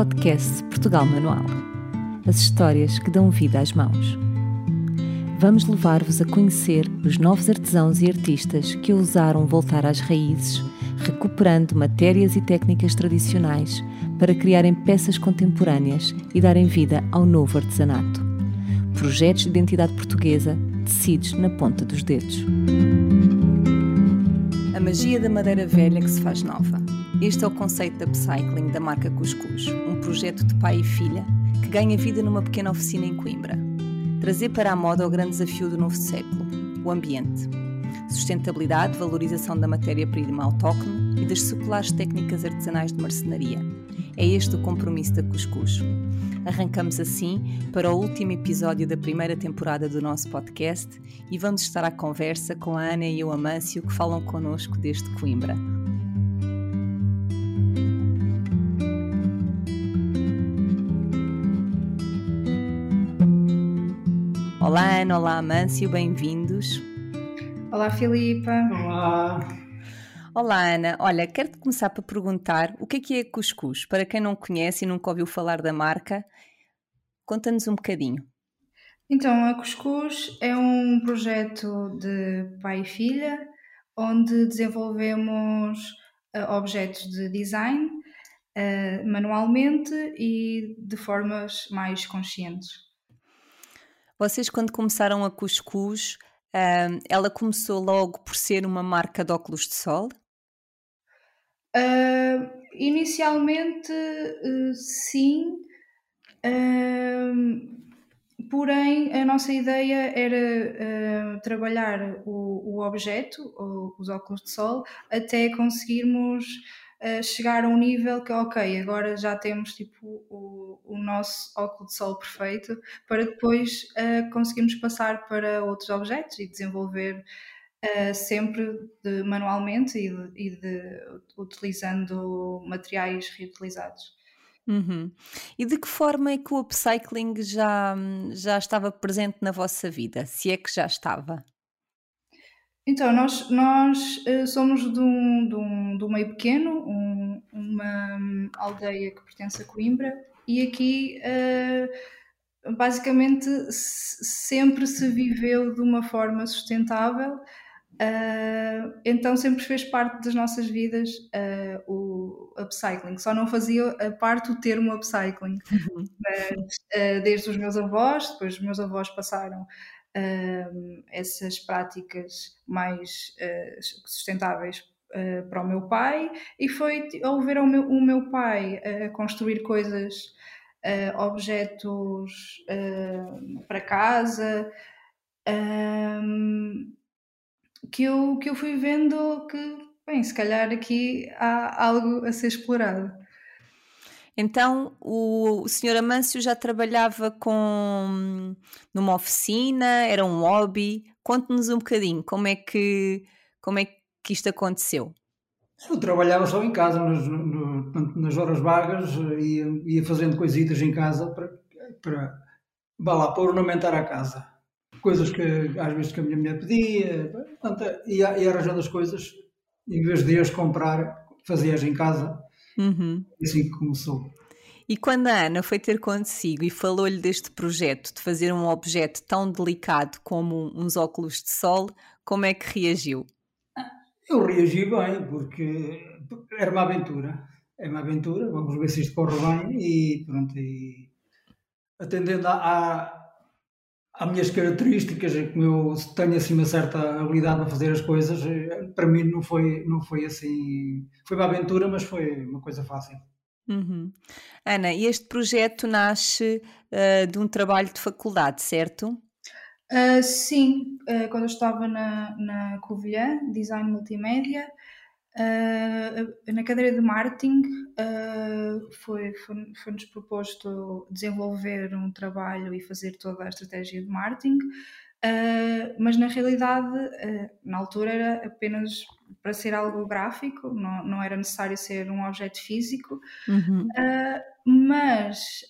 podcast Portugal Manual. As histórias que dão vida às mãos. Vamos levar-vos a conhecer os novos artesãos e artistas que ousaram voltar às raízes, recuperando matérias e técnicas tradicionais para criarem peças contemporâneas e darem vida ao novo artesanato. Projetos de identidade portuguesa tecidos na ponta dos dedos. A magia da madeira velha que se faz nova. Este é o conceito da upcycling da marca Cuscuz, um projeto de pai e filha que ganha vida numa pequena oficina em Coimbra. Trazer para a moda o grande desafio do novo século, o ambiente. Sustentabilidade, valorização da matéria-prima autóctone e das seculares técnicas artesanais de marcenaria. É este o compromisso da Cuscuz. Arrancamos assim para o último episódio da primeira temporada do nosso podcast e vamos estar à conversa com a Ana e o Amâncio que falam connosco desde Coimbra. Olá Ana, olá Amâncio, bem-vindos. Olá Filipa. Olá. Olá Ana, olha, quero-te começar por perguntar o que é que é cuscuz? Para quem não conhece e nunca ouviu falar da marca, conta-nos um bocadinho. Então, a Cuscuz é um projeto de pai e filha, onde desenvolvemos uh, objetos de design uh, manualmente e de formas mais conscientes. Vocês, quando começaram a Cuscuz, ela começou logo por ser uma marca de óculos de sol? Uh, inicialmente, uh, sim. Porém, a nossa ideia era trabalhar o, o objeto, o, os óculos de sol, até conseguirmos chegar a um nível que, ok, agora já temos tipo o, o nosso óculo de sol perfeito, para depois conseguirmos passar para outros objetos e desenvolver Uh, sempre de, manualmente e, de, e de, utilizando materiais reutilizados. Uhum. E de que forma é que o upcycling já, já estava presente na vossa vida? Se é que já estava? Então, nós, nós uh, somos de um, de, um, de um meio pequeno, um, uma aldeia que pertence a Coimbra, e aqui uh, basicamente sempre se viveu de uma forma sustentável Uh, então sempre fez parte das nossas vidas uh, o upcycling. Só não fazia a parte o termo upcycling. Uhum. Mas desde os meus avós, depois os meus avós passaram essas práticas mais sustentáveis para o meu pai e foi ao ver o meu, o meu pai construir coisas, objetos para casa que eu, que eu fui vendo que, bem, se calhar aqui há algo a ser explorado. Então, o, o Sr. Amâncio já trabalhava com numa oficina, era um hobby. Conte-nos um bocadinho como é que como é que isto aconteceu. Eu trabalhava só em casa, nas, nas horas vagas, ia, ia fazendo coisitas em casa para, para, lá, para ornamentar a casa coisas que às vezes que a minha mulher pedia, portanto, ia, ia arranjando as coisas, em vez de as comprar, fazia-as em casa. Uhum. Assim que começou. E quando a Ana foi ter consigo e falou-lhe deste projeto de fazer um objeto tão delicado como uns óculos de sol, como é que reagiu? Eu reagi bem, porque era uma aventura. É uma aventura, vamos ver se isto corre bem e pronto. E atendendo à, as minhas características, é como eu tenho assim uma certa habilidade a fazer as coisas, para mim não foi, não foi assim, foi uma aventura, mas foi uma coisa fácil. Uhum. Ana, este projeto nasce uh, de um trabalho de faculdade, certo? Uh, sim, uh, quando eu estava na, na Covilhã, Design Multimédia, Uh, na cadeira de marketing uh, foi, foi, foi-nos proposto desenvolver um trabalho e fazer toda a estratégia de marketing, uh, mas na realidade, na altura, era apenas para ser algo gráfico, não, não era necessário ser um objeto físico, uhum. mas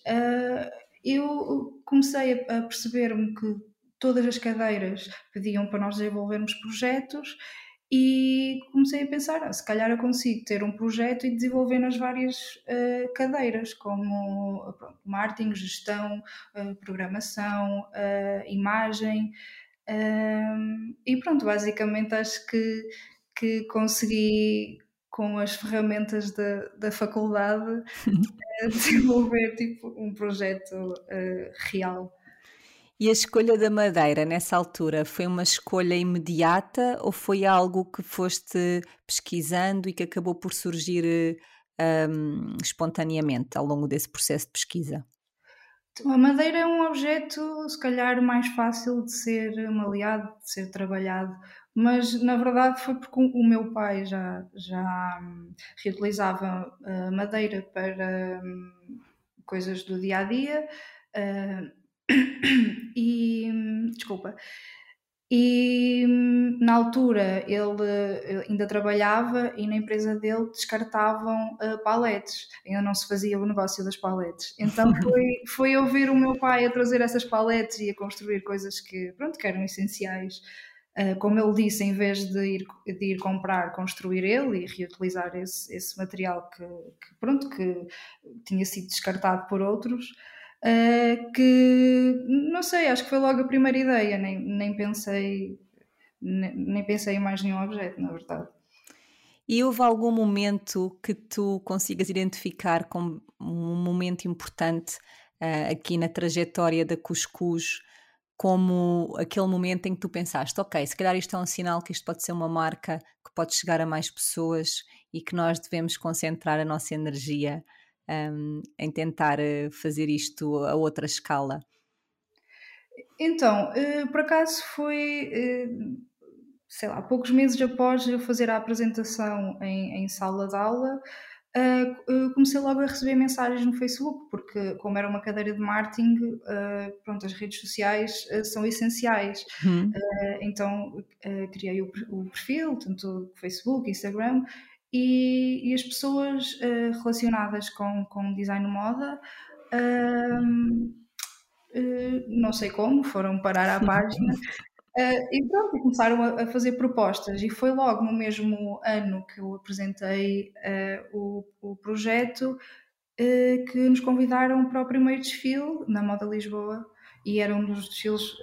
eu comecei a, a perceber-me que todas as cadeiras pediam para nós desenvolvermos projetos e comecei a pensar, ah, se calhar eu consigo ter um projeto e desenvolver nas várias uh, cadeiras, como pronto, marketing, gestão, uh, programação, uh, imagem, e pronto, basicamente acho que, que consegui com as ferramentas da, da faculdade desenvolver tipo, um projeto real. E a escolha da madeira nessa altura foi uma escolha imediata ou foi algo que foste pesquisando e que acabou por surgir um, espontaneamente ao longo desse processo de pesquisa? Então, a madeira é um objeto, se calhar, mais fácil de ser maleado, de ser trabalhado, mas na verdade foi porque o meu pai já, já hum, reutilizava uh, madeira para um, coisas do dia a dia. E desculpa. E na altura ele ainda trabalhava e na empresa dele descartavam uh, paletes, ainda não se fazia o negócio das paletes. Então foi, foi eu ver o meu pai a trazer essas paletes e a construir coisas que, pronto, que eram essenciais. Uh, como ele disse, em vez de ir, de ir comprar, construir ele e reutilizar esse, esse material que, que, pronto, que tinha sido descartado por outros, uh, que não sei, acho que foi logo a primeira ideia, nem, nem pensei nem, nem pensei em mais nenhum objeto, na verdade. E houve algum momento que tu consigas identificar como um momento importante uh, aqui na trajetória da Cuscuz, como aquele momento em que tu pensaste, ok, se calhar isto é um sinal que isto pode ser uma marca que pode chegar a mais pessoas e que nós devemos concentrar a nossa energia um, em tentar eh, fazer isto a outra escala? Então, uh, por acaso foi, uh, sei lá, poucos meses após eu fazer a apresentação em, em sala de aula, uh, comecei logo a receber mensagens no Facebook, porque como era uma cadeira de marketing, pronto, as redes sociais são essenciais. Uhum. então, criei o, o, perfil, tanto Facebook, Instagram, e, e as pessoas uh, relacionadas com, com design moda, uh, uh, não sei como, foram parar à página. Uh, e pronto, começaram a, a, fazer propostas, e foi logo no mesmo ano que eu apresentei uh, o, o, projeto uh, que nos convidaram para o primeiro desfile na Moda Lisboa, e era um dos desfiles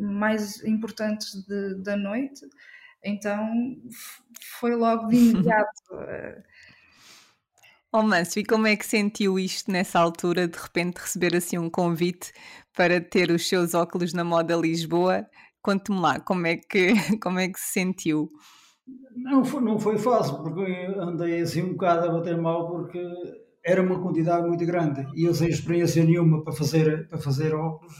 mais importantes de, da noite. Então foi logo de imediato. Oh Manso, e como é que sentiu isto nessa altura, de repente receber assim um convite para ter os seus óculos na moda Lisboa? Conte-me lá, como é, que, como é que se sentiu? Não foi, não foi fácil, porque andei assim um bocado a bater mal, porque era uma quantidade muito grande e eu sem experiência nenhuma para fazer, para fazer óculos,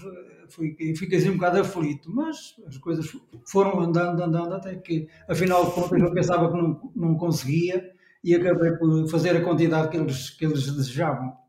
fui, fiquei assim um bocado aflito, mas as coisas foram andando, andando, até que, afinal de contas, eu pensava que não, não conseguia e acabei por fazer a quantidade que eles, que eles desejavam.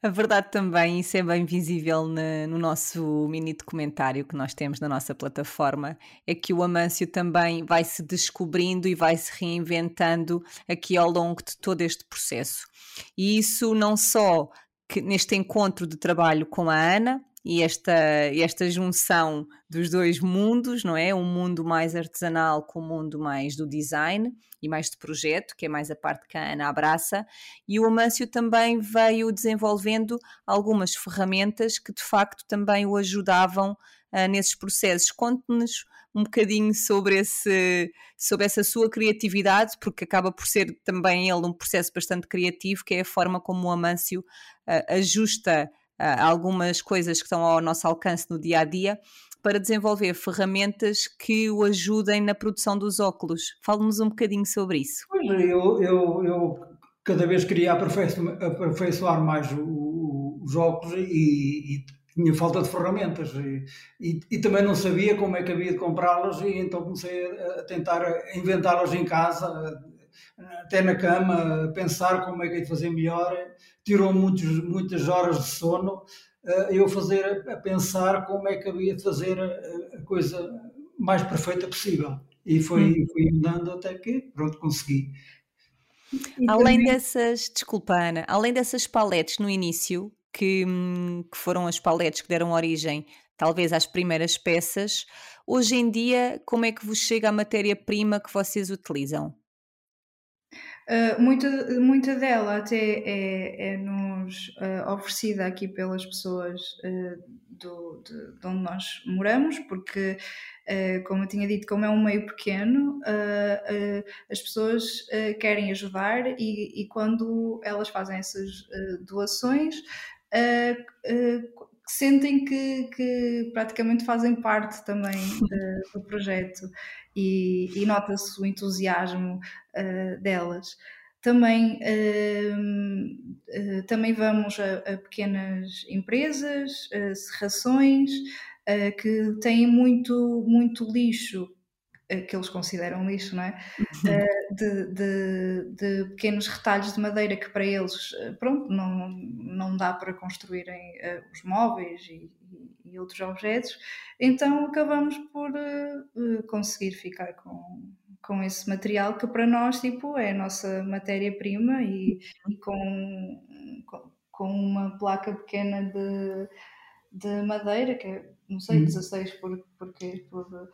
A verdade também, isso é bem visível no, no nosso mini documentário que nós temos na nossa plataforma, é que o Amâncio também vai se descobrindo e vai se reinventando aqui ao longo de todo este processo. E isso não só que neste encontro de trabalho com a Ana, e esta, esta junção dos dois mundos, não é? Um mundo mais artesanal com o um mundo mais do design e mais de projeto, que é mais a parte que a Ana abraça, e o Amâncio também veio desenvolvendo algumas ferramentas que de facto também o ajudavam uh, nesses processos. Conte-nos um bocadinho sobre, esse, sobre essa sua criatividade, porque acaba por ser também ele um processo bastante criativo, que é a forma como o Amâncio uh, ajusta algumas coisas que estão ao nosso alcance no dia a dia para desenvolver ferramentas que o ajudem na produção dos óculos. Fale-nos um bocadinho sobre isso. Eu, eu, eu cada vez queria aperfeiçoar, aperfeiçoar mais o, o, os óculos e, e, tinha falta de ferramentas e, e, e, também não sabia como é que havia de comprá-las e então comecei a tentar inventá-las em casa, até na cama, pensar como é que é de fazer melhor tirou muitos, muitas horas de sono uh, eu fazer a, pensar como é que havia de fazer a, a coisa mais perfeita possível. E foi, hum. fui andando até que, pronto, consegui. além dessas, desculpa Ana, além dessas paletes no início, que, hum, que foram as paletes que deram origem talvez às primeiras peças, Hoje em dia, como é que vos chega a matéria-prima que vocês utilizam? Uh, muita, muita dela até é, é nos uh, oferecida aqui pelas pessoas uh, do, de, de, onde nós moramos, porque, como eu tinha dito, como é um meio pequeno, as pessoas querem ajudar e, e, quando elas fazem essas doações, sentem que, que, praticamente fazem parte também do projeto e, e nota-se o entusiasmo uh, delas. Também, uh, uh, também vamos a, a, pequenas empresas, serrações, que têm muito, muito lixo que eles consideram lixo, não é? Uhum. De, de, de, pequenos retalhos de madeira que para eles, pronto, não, não dá para construírem os móveis e, e outros objetos, então acabamos por conseguir ficar com, com esse material que para nós tipo, é a nossa matéria-prima e, e com, com, uma placa pequena de, de madeira, que é, não sei, 16 hum. por, porque, por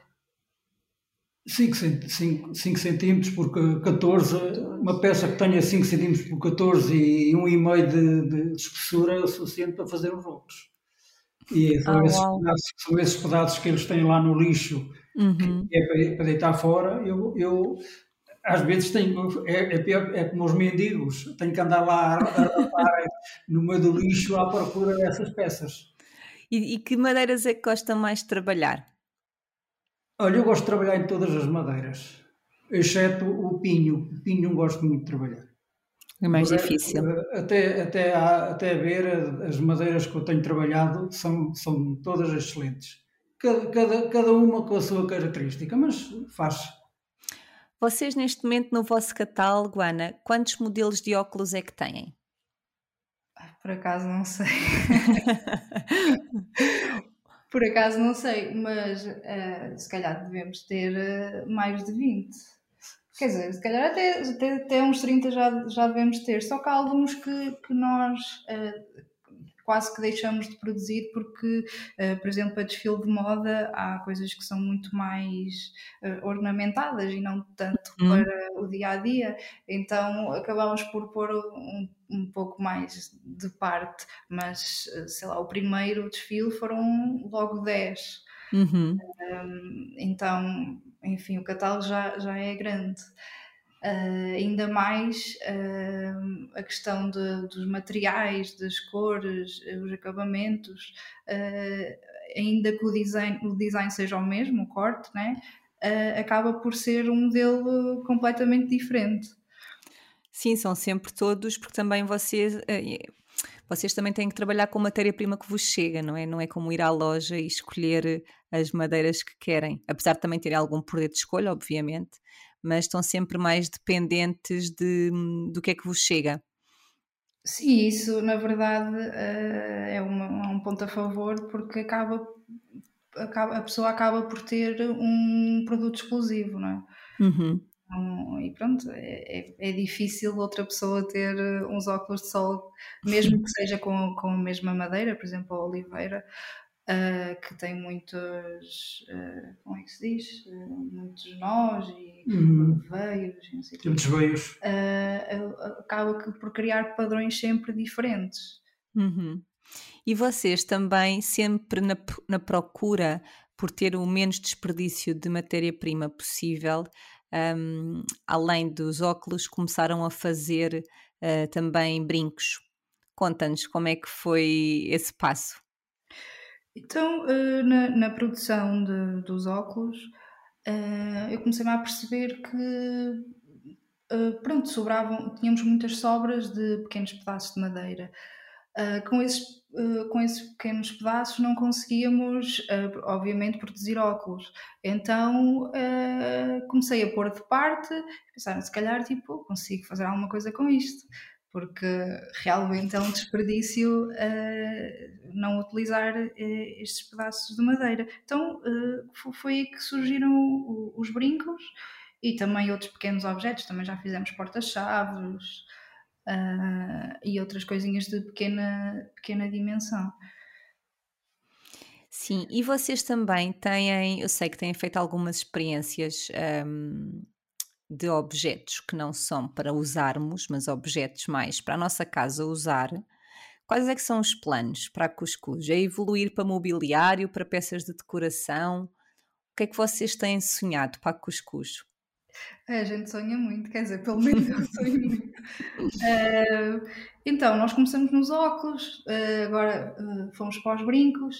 5, 5, 5 centímetros por 14, uma peça que tenha 5 centímetros por 14 e 1,5 de, de espessura é o suficiente para fazer os rolos. E são, ah, esses pedaços, são, esses pedaços, que eles têm lá no lixo, uhum. que é para, para, deitar fora. Eu, eu às vezes tenho, é, é, pior, é como os mendigos, tenho que andar lá a, a no meio do lixo à procura dessas peças. E, e, que madeiras é que gosta mais de trabalhar? Olha, eu gosto de trabalhar em todas as madeiras, exceto o pinho. O pinho não gosto muito de trabalhar. É mais difícil. Até, até, até ver, as madeiras que eu tenho trabalhado são, são todas excelentes. Cada, cada, cada uma com a sua característica, mas faz. Vocês, neste momento, no vosso catálogo, Ana, quantos modelos de óculos é que têm? Por acaso não sei. Por acaso não sei, mas uh, se calhar devemos ter uh, mais de 20. Quer dizer, se calhar até, até, até uns 30 já, já devemos ter, só que há alguns que, que nós uh, quase que deixamos de produzir porque, uh, por exemplo, a desfile de moda há coisas que são muito mais uh, ornamentadas e não tanto hum. para o dia a dia, então acabamos por pôr um, um pouco mais de parte, mas sei lá, o primeiro desfile foram logo 10. Uhum. Um, então enfim, o catálogo já, já é grande. Uh, ainda mais uh, a questão de, dos materiais, das cores, os acabamentos, uh, ainda que o design, o design seja o mesmo, o corte, né? acaba por ser um modelo completamente diferente. Sim, são sempre todos, porque também vocês vocês também têm que trabalhar com matéria-prima que vos chega, não é? Não é como ir à loja e escolher as madeiras que querem, apesar de também terem algum poder de escolha, obviamente, mas estão sempre mais dependentes de, do que é que vos chega. Sim, isso na verdade eh, é, uma, é um ponto a favor porque acaba, acaba, a pessoa acaba por ter um produto exclusivo, não é? Uhum. Um, e pronto, é, é, é, difícil outra pessoa ter eh, uns óculos de sol, mesmo que seja com, com a mesma madeira, por exemplo, a oliveira, uh, que tem muitos, uh, como é que se diz? Uh, muitos nós e uhum. veios, não sei muitos veios. acaba por criar padrões sempre diferentes. Uhum. E vocês também sempre na, na procura por ter o menos desperdício de matéria-prima possível, um, além dos óculos, começaram a fazer uh, também brincos. Conta-nos como é que foi esse passo. Então, uh, na, na, produção de, dos óculos, uh, eu comecei a perceber que, pronto, sobravam, tínhamos muitas sobras de pequenos pedaços de madeira. com esses eh, com esses pequenos pedaços não conseguíamos, obviamente, produzir óculos. Então comecei a pôr de parte, pensar, se calhar, tipo, consigo fazer alguma coisa com isto, porque realmente é um desperdício não utilizar estes pedaços de madeira. Então foi aí que surgiram os brincos e também outros pequenos objetos, também já fizemos porta-chaves uh, e outras coisinhas de pequena, pequena dimensão. Sim, e vocês também têm, eu sei que têm feito algumas experiências hum, de objetos que não são para usarmos, mas objetos mais para a nossa casa usar. Quais é que são os planos para a Cuscuz? É evoluir para mobiliário, para peças de decoração? O que é que vocês têm sonhado para a Cuscuz? É, a gente sonha muito, quer dizer, pelo menos eu sonho muito. Uh, então, nós começamos nos óculos, uh, agora uh, fomos para os brincos.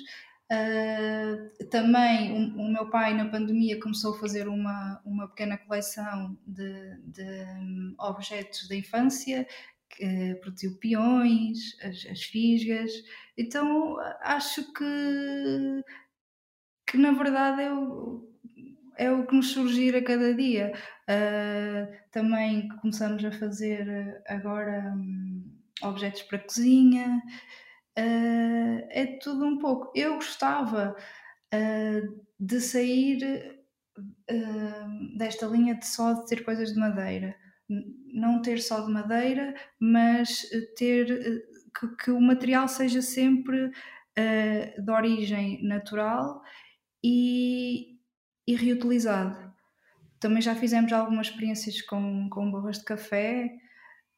Também o, o, meu pai, na pandemia, começou a fazer uma, uma pequena coleção de, de um, objetos da infância, que produziu peões, as, as fisgas. Então, acho que, que na verdade eu é o que nos surgir a cada dia. Uh, também começamos a fazer ah, agora um, objetos para cozinha. Uh, é tudo um pouco. Eu gostava uh, de sair desta linha de só de ter coisas de madeira. Não ter só de madeira, mas ter que, que o material seja sempre de origem natural e, e reutilizado. Também já fizemos algumas experiências com, com borras de café,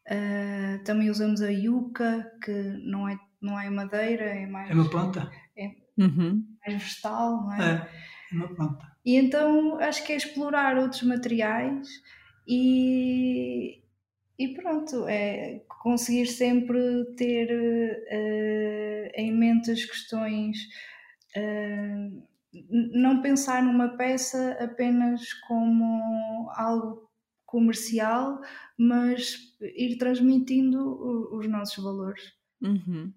uh, também usamos a yuca, que não é, não é madeira, é mais. É uma planta. É uhum. mais vegetal, não é? É, é uma planta. E então acho que é explorar outros materiais e, e pronto, é conseguir sempre ter uh, em mente as questões. Uh, não pensar numa peça apenas como algo comercial, mas ir transmitindo os nossos valores. Uhum.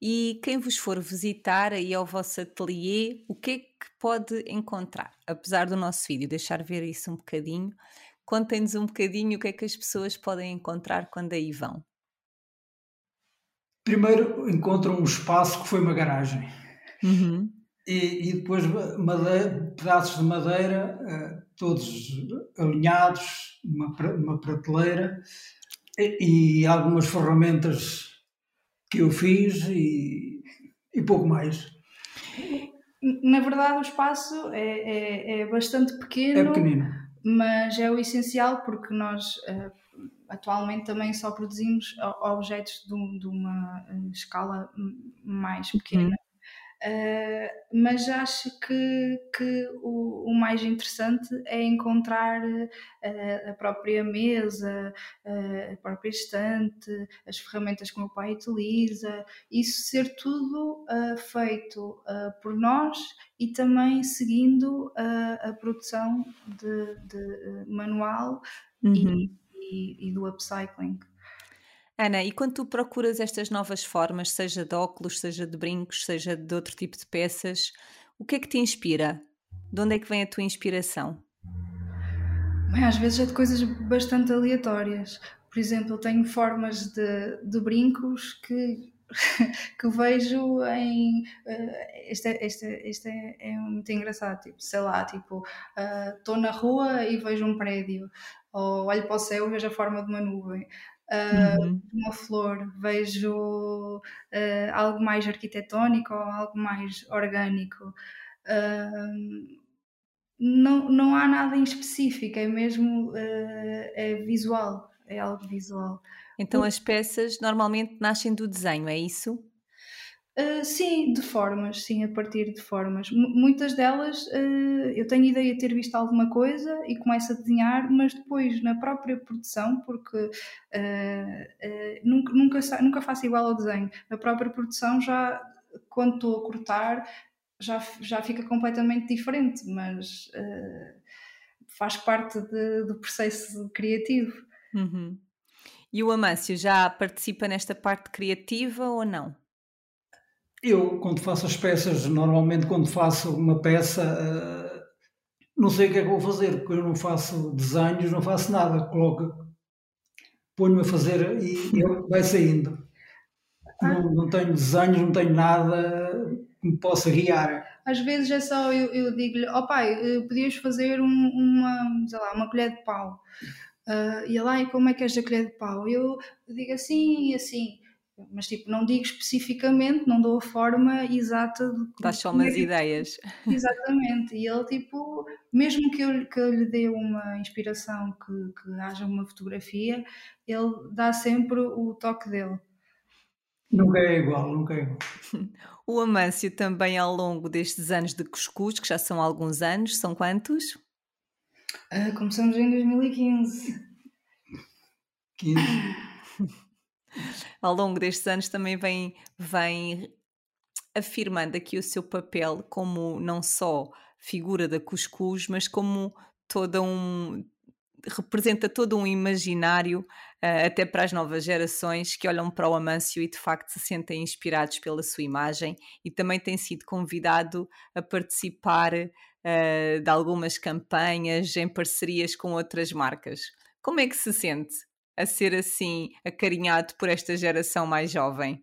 E quem vos for visitar aí ao vosso ateliê, o que é que pode encontrar? Apesar do nosso vídeo deixar ver isso um bocadinho, contem-nos um bocadinho o que é que as pessoas podem encontrar quando aí vão. Primeiro encontram um espaço que foi uma garagem. Uhum e, e depois madeira, pedaços de madeira, uh, todos alinhados, numa, numa prateleira, e, e, algumas ferramentas que eu fiz e, e pouco mais. Na verdade, o espaço é, é, é bastante pequeno, é pequenino. mas é o essencial porque nós. Uh, atualmente também só produzimos objetos de, de uma eh, escala mais pequena. Uh, mas acho que, que o, o, mais interessante é encontrar uh, a própria mesa, uh, a própria estante, as ferramentas que o meu pai utiliza, isso ser tudo feito por nós e também seguindo a produção de, de manual uhum. e, e, e do upcycling. Ana, e quando tu procuras estas novas formas, seja de óculos, seja de brincos, seja de outro tipo de peças, o que é que te inspira? De onde é que vem a tua inspiração? Bem, às vezes é de coisas bastante aleatórias. Por exemplo, tenho formas de, de brincos que, que vejo em. Uh, este, este, este é, é, muito engraçado. Tipo, sei lá, tipo, estou uh, na rua e vejo um prédio, ou olho para o céu e vejo a forma de uma nuvem uhum. uma flor, vejo uh, algo mais arquitetónico ou algo mais orgânico. Uh, não, não há nada em específico, é mesmo uh, é visual, é algo visual. Então as peças normalmente nascem do desenho, é isso? Uh, sim, de formas, sim, a partir de formas. M muitas delas uh, eu tenho ideia de ter visto alguma coisa e começo a desenhar, mas depois na própria produção, porque uh, nunca, nunca, nunca faço igual ao desenho, na própria produção já, quando estou a cortar, já, já fica completamente diferente, mas faz parte de, do processo criativo. Uhum. E o Amâncio já participa nesta parte criativa ou não? Eu, quando faço as peças, normalmente quando faço uma peça, uh, não sei o que é que vou fazer, porque eu não faço desenhos, não faço nada. Coloco, ponho-me a fazer e ele vai saindo. Não, não, tenho desenhos, não tenho nada que me possa guiar. Às vezes é só eu, eu digo-lhe, ó oh pai, eh, podias fazer um, uma, sei lá, uma colher de pau. Uh, e lá, e como é que és a colher de pau? Eu digo assim e assim mas tipo, não digo especificamente, não dou a forma exata de. Dás só umas ideias. Exatamente, e ele tipo, mesmo que eu, que eu lhe dê uma inspiração, que, que haja uma fotografia, ele dá sempre o toque dele. Nunca é igual, nunca é igual. O Amâncio também ao longo destes anos de cuscuz, que já são alguns anos, são quantos? Uh, começamos em 2015. 15. ao longo destes anos também vem, vem afirmando aqui o seu papel como não só figura da cuscuz, mas como toda um representa todo um imaginário uh, até para as novas gerações que olham para o Amâncio e de facto se sentem inspirados pela sua imagem e também tem sido convidado a participar uh, de algumas campanhas em parcerias com outras marcas. Como é que se sente a ser assim acarinhado por esta geração mais jovem?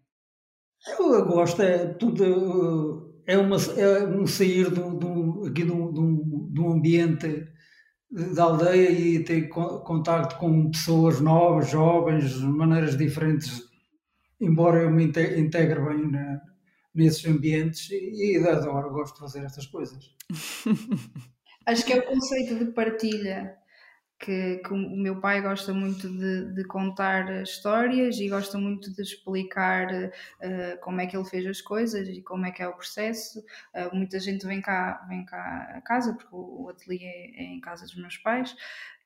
Eu gosto, é tudo é, uma, é um sair do, do, aqui do, do, do ambiente da aldeia e ter contato com pessoas novas, jovens, maneiras diferentes, embora eu me integre bem na, nesses ambientes e, e adoro, gosto de fazer estas coisas. Acho que é o conceito de partilha que, que, o meu pai gosta muito de, de, contar histórias e gosta muito de explicar uh, como é que ele fez as coisas e como é que é o processo. Uh, muita gente vem cá, vem cá a casa, porque o, ateliê é, é em casa dos meus pais,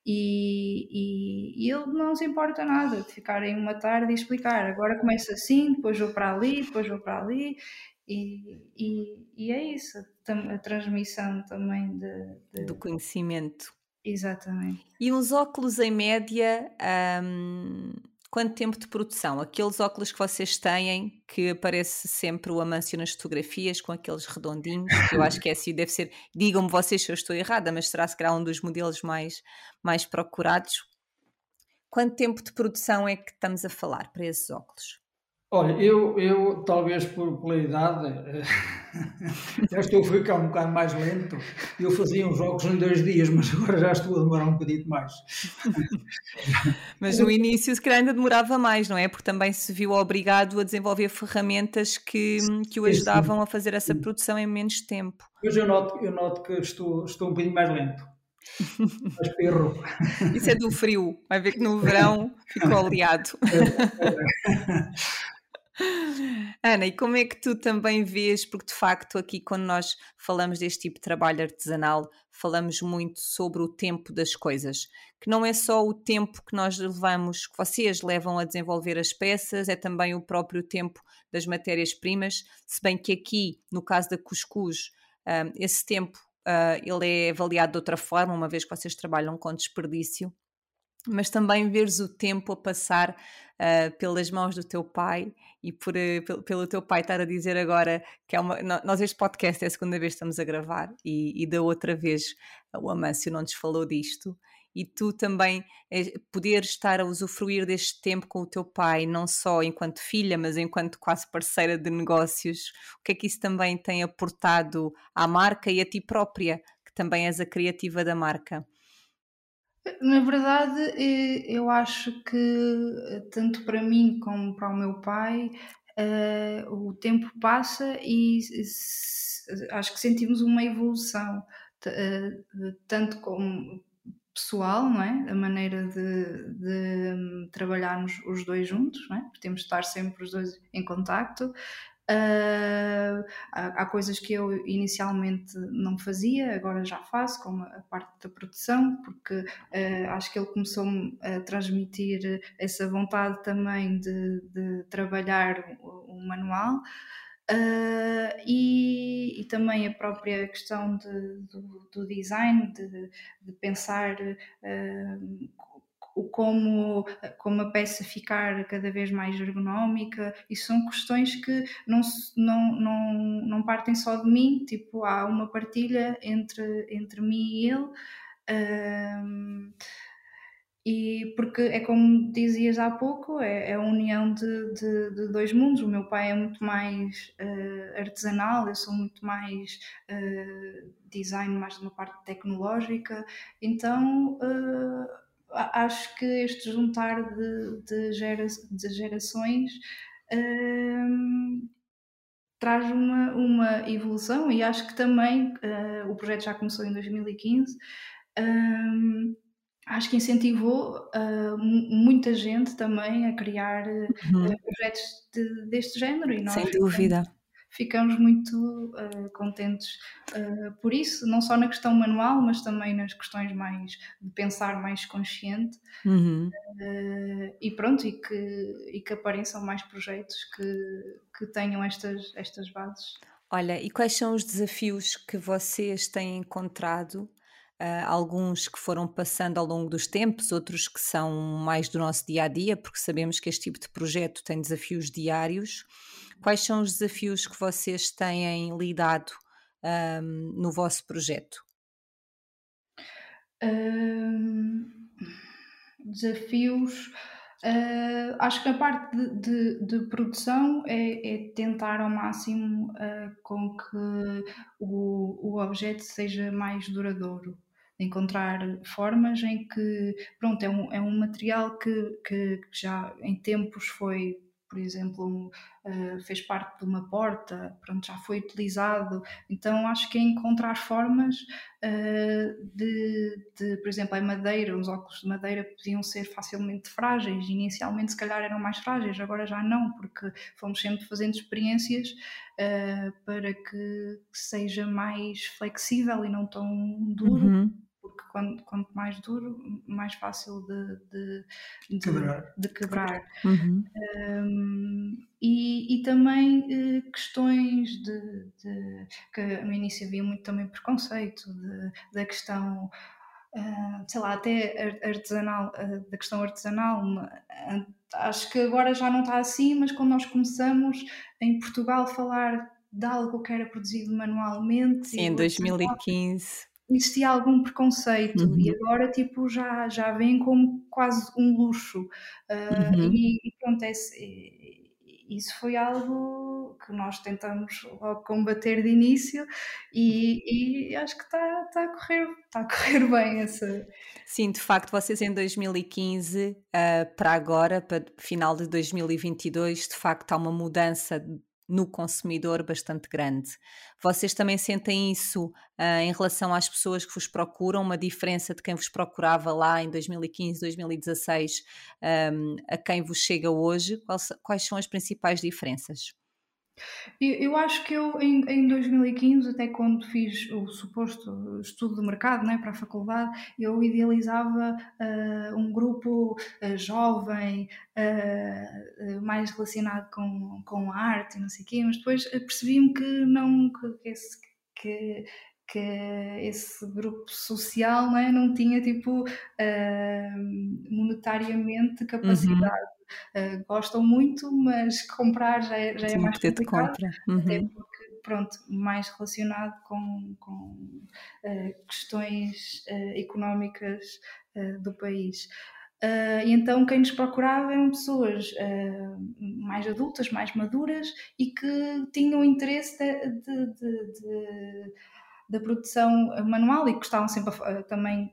e, e, e, ele não se importa nada de ficar em uma tarde e explicar. Agora começa assim, depois vou para ali, depois vou para ali, e, e, e é isso, a, a transmissão também de, de... do conhecimento. Exatamente. E uns óculos em média, um, quanto tempo de produção? Aqueles óculos que vocês têm, que aparece sempre o Amâncio nas fotografias, com aqueles redondinhos, que eu acho que é assim, deve ser, digam-me vocês se eu estou errada, mas será se calhar um dos modelos mais, mais procurados. Quanto tempo de produção é que estamos a falar para esses óculos? Olha, eu, eu talvez por, pela idade, já estou a ficar um bocado mais lento. Eu fazia uns jogos em dois dias, mas agora já estou a demorar um bocadinho mais. mas no início, se calhar, ainda demorava mais, não é? Porque também se viu obrigado a desenvolver ferramentas que, que o ajudavam a fazer essa produção em menos tempo. Mas eu noto, eu noto que estou, estou um bocadinho mais lento. Mais perro. Isso é do frio. Vai ver que no verão ficou oleado. Ana, e como é que tu também vês, porque de facto aqui quando nós falamos deste tipo de trabalho artesanal, falamos muito sobre o tempo das coisas, que não é só o tempo que nós levamos, que vocês levam a desenvolver as peças, é também o próprio tempo das matérias-primas, se bem que aqui, no caso da cuscuz, um, esse tempo uh, ele é avaliado de outra forma, uma vez que vocês trabalham com desperdício, mas também veres o tempo a passar uh, pelas mãos do teu pai e por, uh, pelo, teu pai estar a dizer agora que é uma. Nós, este podcast é a segunda vez que estamos a gravar e, e da outra vez o Amâncio não nos falou disto. E tu também é, poder estar a usufruir deste tempo com o teu pai, não só enquanto filha, mas enquanto quase parceira de negócios, o que é que isso também tem aportado à marca e a ti própria, que também és a criativa da marca? Na verdade, eh, eu acho que eh, tanto para mim como para o meu pai, uh, o tempo passa e acho que sentimos uma evolução, tanto como pessoal, não é? A maneira de, de hum, trabalharmos os dois juntos, não é? Temos de estar sempre os dois em contacto, Uh, há, coisas que eu inicialmente não fazia, agora já faço, como a parte da produção, porque uh, acho que ele começou-me a transmitir essa vontade também de, de trabalhar o, o manual. Uh, e, e, também a própria questão de, do, do, design, de, de pensar uh, o como, como a peça ficar cada vez mais ergonómica, e são questões que não, não, não, não partem só de mim, tipo, há uma partilha entre, entre mim e ele. Um, e porque é como dizias há pouco, é, é a união de, de, de, dois mundos. O meu pai é muito mais uh, artesanal, eu sou muito mais uh, design, mais de uma parte tecnológica. Então uh, acho que este juntar de, de, gera, de gerações um, traz uma, uma evolução e acho que também uh, o projeto já começou em 2015. Um, acho que incentivou uh, muita gente também a criar uhum. projetos de, deste género e nós Sem dúvida ficamos muito uh, contentes uh, por isso, não só na questão manual, mas também nas questões mais de pensar mais consciente. Uhum. Uh, e pronto, e que, e que apareçam mais projetos que, que tenham estas, estas bases. Olha, e quais são os desafios que vocês têm encontrado? Uh, alguns que foram passando ao longo dos tempos, outros que são mais do nosso dia a dia, porque sabemos que este tipo de projeto tem desafios diários. Quais são os desafios que vocês têm lidado um, no vosso projeto? desafios. Uh, acho que a parte de, de, de produção é, é, tentar ao máximo uh, com que o, o objeto seja mais duradouro. Encontrar formas em que, pronto, é um, é um material que, que já em tempos foi por exemplo, uh, fez parte de uma porta, pronto, já foi utilizado. Então acho que é encontrar formas uh, de, de, por exemplo, a madeira, os óculos de madeira podiam ser facilmente frágeis. Inicialmente, se calhar, eram mais frágeis, agora já não, porque fomos sempre fazendo experiências uh, para que seja mais flexível e não tão duro. Uhum porque quando, quanto mais duro, mais fácil de, de, de quebrar. De quebrar. Uhum. Um, e, e, também uh, questões de, de, que no início havia muito também preconceito de, da questão Uh, sei lá, até artesanal, uh, da questão artesanal. Uh, acho que agora já não está assim, mas quando nós começamos em Portugal a falar de algo que era produzido manualmente. Sim, em 2015 existia algum preconceito uhum. e agora tipo já já vem como quase um luxo uh, uhum. e, e, pronto é, isso foi algo que nós tentamos logo combater de início e, e acho que está tá a correr está a correr bem essa sim de facto vocês em 2015 uh, ah, para agora para final de 2022 de facto há uma mudança no consumidor bastante grande. Vocês também sentem isso uh, em relação às pessoas que vos procuram, uma diferença de quem vos procurava lá em 2015, 2016 um, a quem vos chega hoje? Quais, quais são as principais diferenças? Eu, acho que eu, em, em 2015, até quando fiz o suposto estudo de mercado né, para a faculdade, eu idealizava uh, um grupo uh, jovem, uh, mais relacionado com, com a arte e não sei o quê, mas depois percebi-me que não, que, esse, que, que esse grupo social né, não tinha tipo monetariamente capacidade. Uhum uh, gostam muito, mas comprar já é, já é mais complicado. Compra. Uhum. Até porque, pronto, mais relacionado com, com uh, questões uh, económicas do país. Uh, e então quem nos procurava eram pessoas uh, mais adultas, mais maduras e que tinham interesse de, de, de, de da produção manual e gostavam sempre a, também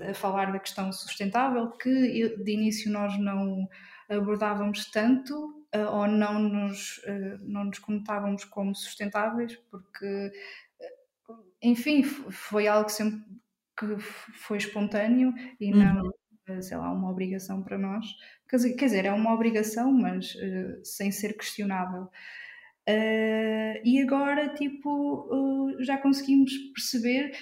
a falar da questão sustentável, que de início nós não abordávamos tanto uh, ou não nos, uh, não nos conotávamos como sustentáveis, porque, uh, enfim, foi algo sempre que foi espontâneo e não, uhum. sei lá, uma obrigação para nós. Quer dizer, quer dizer é uma obrigação, mas sem ser questionável. Uh, e agora, tipo, uh, já conseguimos perceber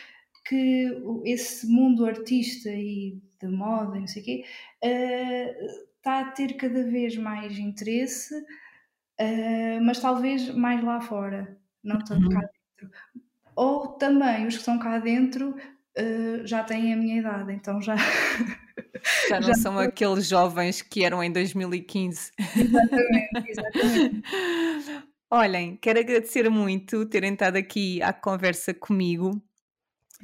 que esse mundo artista e de moda, não sei o quê, uh, está a ter cada vez mais interesse, uh, mas talvez mais lá fora, não tanto uhum. cá dentro. Ou também os que estão cá dentro uh, já têm a minha idade, então já. Já não já são aqueles jovens que eram em 2015. Exatamente, exatamente. Olhem, quero agradecer muito terem estado aqui à conversa comigo.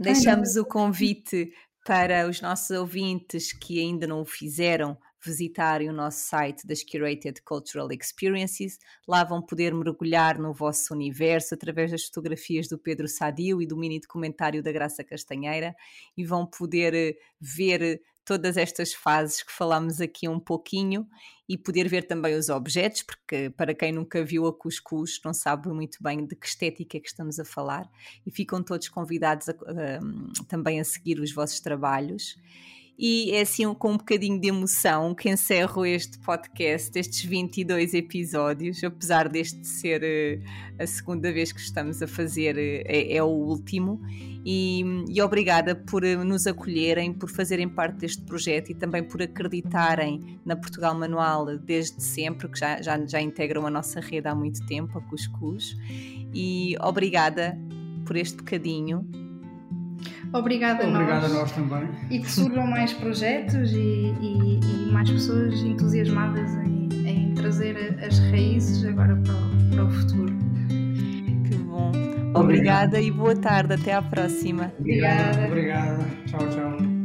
Deixamos o convite para os nossos ouvintes que ainda não o fizeram visitarem o nosso site das Curated Cultural Experiences. Lá vão poder mergulhar no vosso universo através das fotografias do Pedro Sadio e do mini documentário da Graça Castanheira e vão poder eh, ver todas estas fases que falámos aqui um pouquinho e poder ver também os objetos, porque para quem nunca viu a Cuscuz não sabe muito bem de que estética é que estamos a falar e ficam todos convidados a, a, também a seguir os vossos trabalhos. E é assim com um bocadinho de emoção que encerro este podcast, estes 22 episódios, apesar deste ser uh, a segunda vez que estamos a fazer, uh, é, é, o último. E, e, obrigada por uh, nos acolherem, por fazerem parte deste projeto e também por acreditarem na Portugal Manual desde sempre, que já, já, já integram a nossa rede há muito tempo, a Cuscuz. E obrigada por este bocadinho Obrigada, Obrigada a nós. a nós também. E que surjam mais projetos e, e, e mais pessoas entusiasmadas em, em, trazer as raízes agora para o, para o futuro. Que bom. Obrigada Obrigado. e boa tarde. Até à próxima. Obrigada. Obrigada. Tchau, tchau.